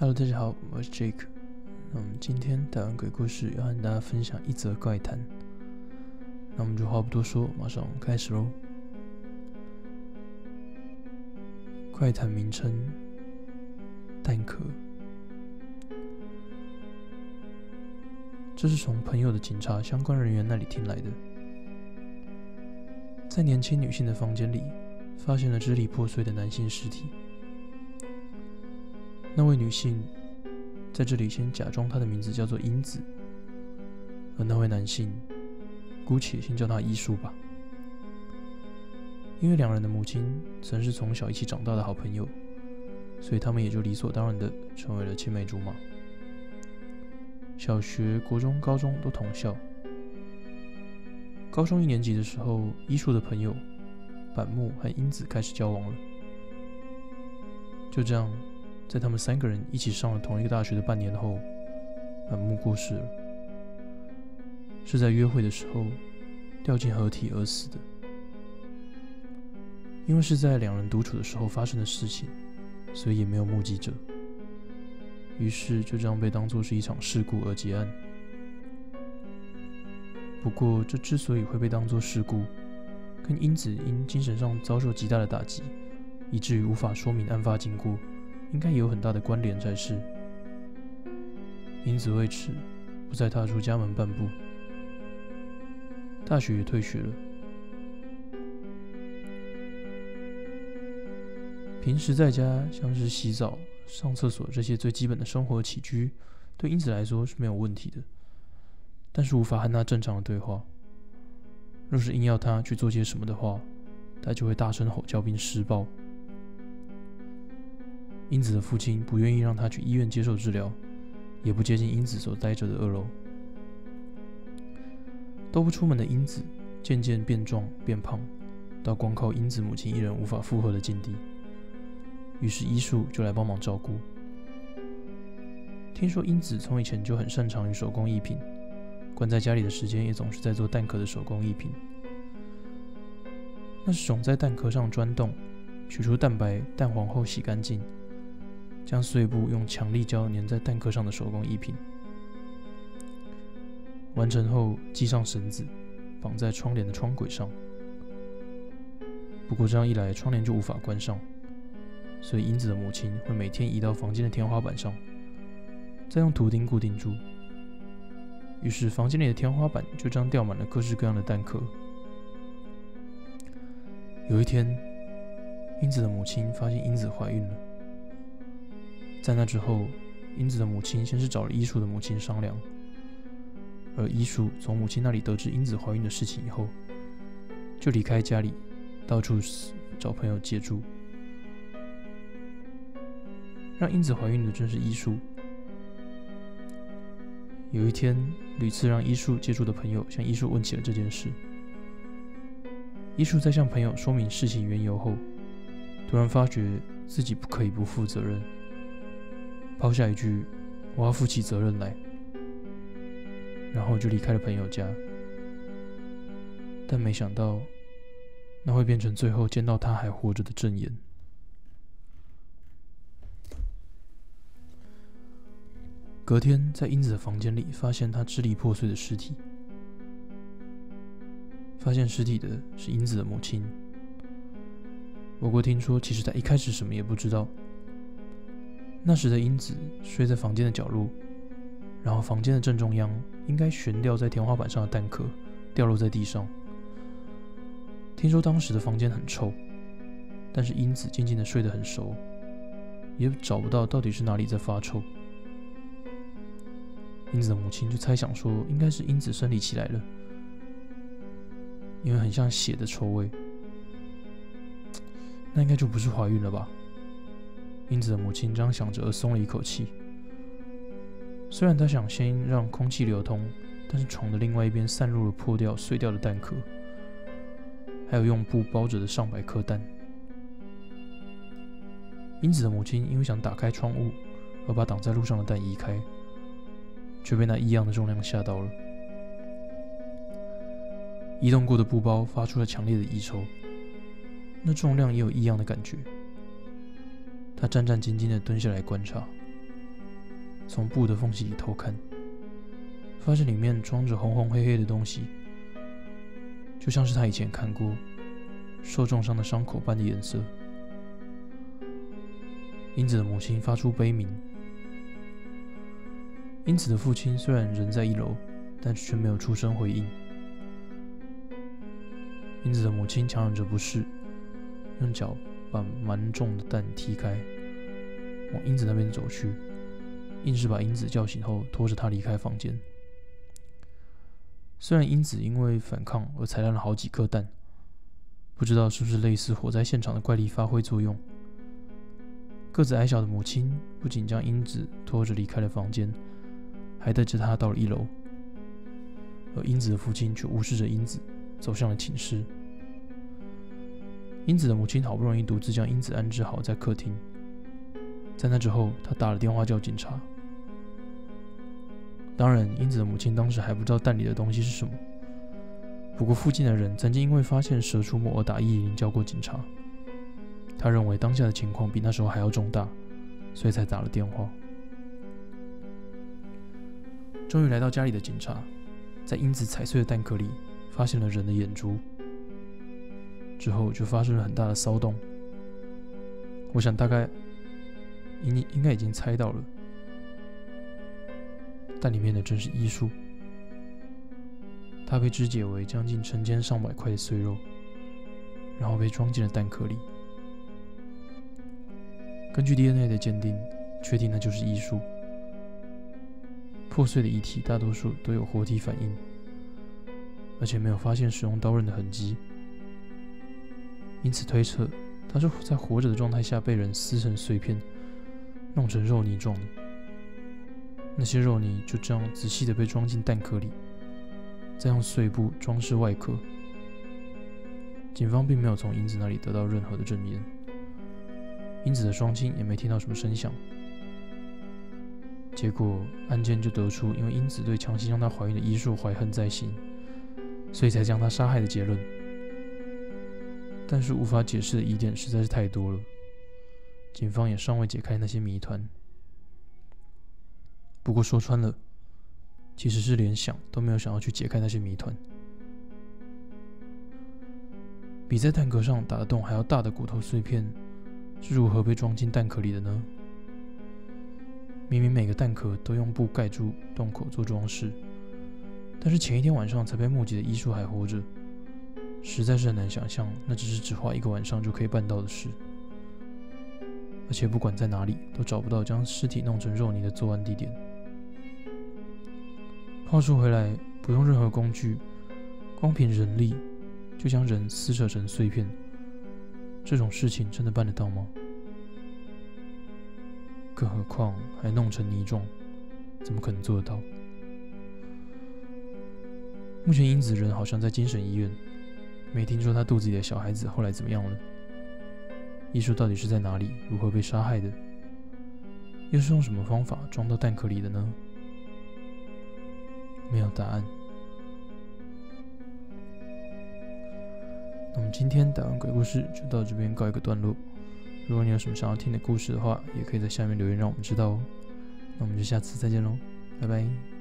Hello，大家好，我是 Jake。那我们今天台湾鬼故事要和大家分享一则怪谈。那我们就话不多说，马上开始喽。怪谈名称：蛋壳。这是从朋友的警察相关人员那里听来的，在年轻女性的房间里，发现了支离破碎的男性尸体。那位女性在这里先假装她的名字叫做英子，而那位男性姑且先叫他医术吧，因为两人的母亲曾是从小一起长大的好朋友，所以他们也就理所当然的成为了青梅竹马。小学、国中、高中都同校。高中一年级的时候，医术的朋友板木和英子开始交往了，就这样。在他们三个人一起上了同一个大学的半年后，板木过世了，是在约会的时候掉进河体而死的。因为是在两人独处的时候发生的事情，所以也没有目击者，于是就这样被当作是一场事故而结案。不过，这之所以会被当作事故，跟英子因精神上遭受极大的打击，以至于无法说明案发经过。应该也有很大的关联才是。因此为此，不再踏出家门半步。大学也退学了。平时在家，像是洗澡、上厕所这些最基本的生活起居，对英子来说是没有问题的。但是无法和他正常的对话。若是硬要他去做些什么的话，他就会大声吼叫并施暴。英子的父亲不愿意让他去医院接受治疗，也不接近英子所待着的二楼。都不出门的英子渐渐变壮变胖，到光靠英子母亲一人无法负荷的境地。于是医术就来帮忙照顾。听说英子从以前就很擅长于手工艺品，关在家里的时间也总是在做蛋壳的手工艺品。那是种在蛋壳上钻洞，取出蛋白、蛋黄后洗干净。将碎布用强力胶粘在蛋壳上的手工艺品，完成后系上绳子，绑在窗帘的窗轨上。不过这样一来，窗帘就无法关上，所以英子的母亲会每天移到房间的天花板上，再用图钉固定住。于是房间里的天花板就这样吊满了各式各样的蛋壳。有一天，英子的母亲发现英子怀孕了。在那之后，英子的母亲先是找了医术的母亲商量，而医术从母亲那里得知英子怀孕的事情以后，就离开家里，到处找朋友借住。让英子怀孕的正是医术。有一天，屡次让医术借住的朋友向医术问起了这件事。医术在向朋友说明事情缘由后，突然发觉自己不可以不负责任。抛下一句“我要负起责任来”，然后就离开了朋友家。但没想到，那会变成最后见到他还活着的证言。隔天，在英子的房间里发现她支离破碎的尸体。发现尸体的是英子的母亲。不过听说，其实他一开始什么也不知道。那时的英子睡在房间的角落，然后房间的正中央应该悬吊在天花板上的蛋壳掉落在地上。听说当时的房间很臭，但是英子静静的睡得很熟，也找不到到底是哪里在发臭。英子的母亲就猜想说，应该是英子生理期来了，因为很像血的臭味，那应该就不是怀孕了吧？英子的母亲这样想着，而松了一口气。虽然她想先让空气流通，但是床的另外一边散入了破掉、碎掉的蛋壳，还有用布包着的上百颗蛋。英子的母亲因为想打开窗户，而把挡在路上的蛋移开，却被那异样的重量吓到了。移动过的布包发出了强烈的异臭，那重量也有异样的感觉。他战战兢兢地蹲下来观察，从布的缝隙里偷看，发现里面装着红红黑黑的东西，就像是他以前看过受重伤的伤口般的颜色。英子的母亲发出悲鸣。英子的父亲虽然人在一楼，但却没有出声回应。英子的母亲强忍着不适，用脚把蛮重的蛋踢开，往英子那边走去，硬是把英子叫醒后，拖着她离开房间。虽然英子因为反抗而踩烂了好几颗蛋，不知道是不是类似火灾现场的怪力发挥作用。个子矮小的母亲不仅将英子拖着离开了房间，还带着她到了一楼。而英子的父亲却无视着英子，走向了寝室。英子的母亲好不容易独自将英子安置好在客厅，在那之后，她打了电话叫警察。当然，英子的母亲当时还不知道蛋里的东西是什么。不过，附近的人曾经因为发现蛇出没而打一一零叫过警察。他认为当下的情况比那时候还要重大，所以才打了电话。终于来到家里的警察，在英子踩碎的蛋壳里发现了人的眼珠，之后就发生了很大的骚动。我想大概应应该已经猜到了，蛋里面的正是医术，它被肢解为将近成千上百块的碎肉，然后被装进了蛋壳里。根据 DNA 的鉴定，确定那就是医术。破碎的遗体大多数都有活体反应，而且没有发现使用刀刃的痕迹，因此推测他是在活着的状态下被人撕成碎片，弄成肉泥状的。那些肉泥就这样仔细的被装进蛋壳里，再用碎布装饰外壳。警方并没有从英子那里得到任何的证言。英子的双亲也没听到什么声响，结果案件就得出因为英子对强行让她怀孕的医术怀恨在心，所以才将她杀害的结论。但是无法解释的疑点实在是太多了，警方也尚未解开那些谜团。不过说穿了，其实是连想都没有想要去解开那些谜团。比在蛋壳上打的洞还要大的骨头碎片。是如何被装进蛋壳里的呢？明明每个蛋壳都用布盖住洞口做装饰，但是前一天晚上才被目击的医术还活着，实在是很难想象，那只是只花一个晚上就可以办到的事。而且不管在哪里，都找不到将尸体弄成肉泥的作案地点。话说回来，不用任何工具，光凭人力，就将人撕扯成碎片。这种事情真的办得到吗？更何况还弄成泥状，怎么可能做得到？目前英子人好像在精神医院，没听说他肚子里的小孩子后来怎么样了。艺术到底是在哪里？如何被杀害的？又是用什么方法装到蛋壳里的呢？没有答案。那么今天打完鬼故事就到这边告一个段落。如果你有什么想要听的故事的话，也可以在下面留言让我们知道哦。那我们就下次再见喽，拜拜。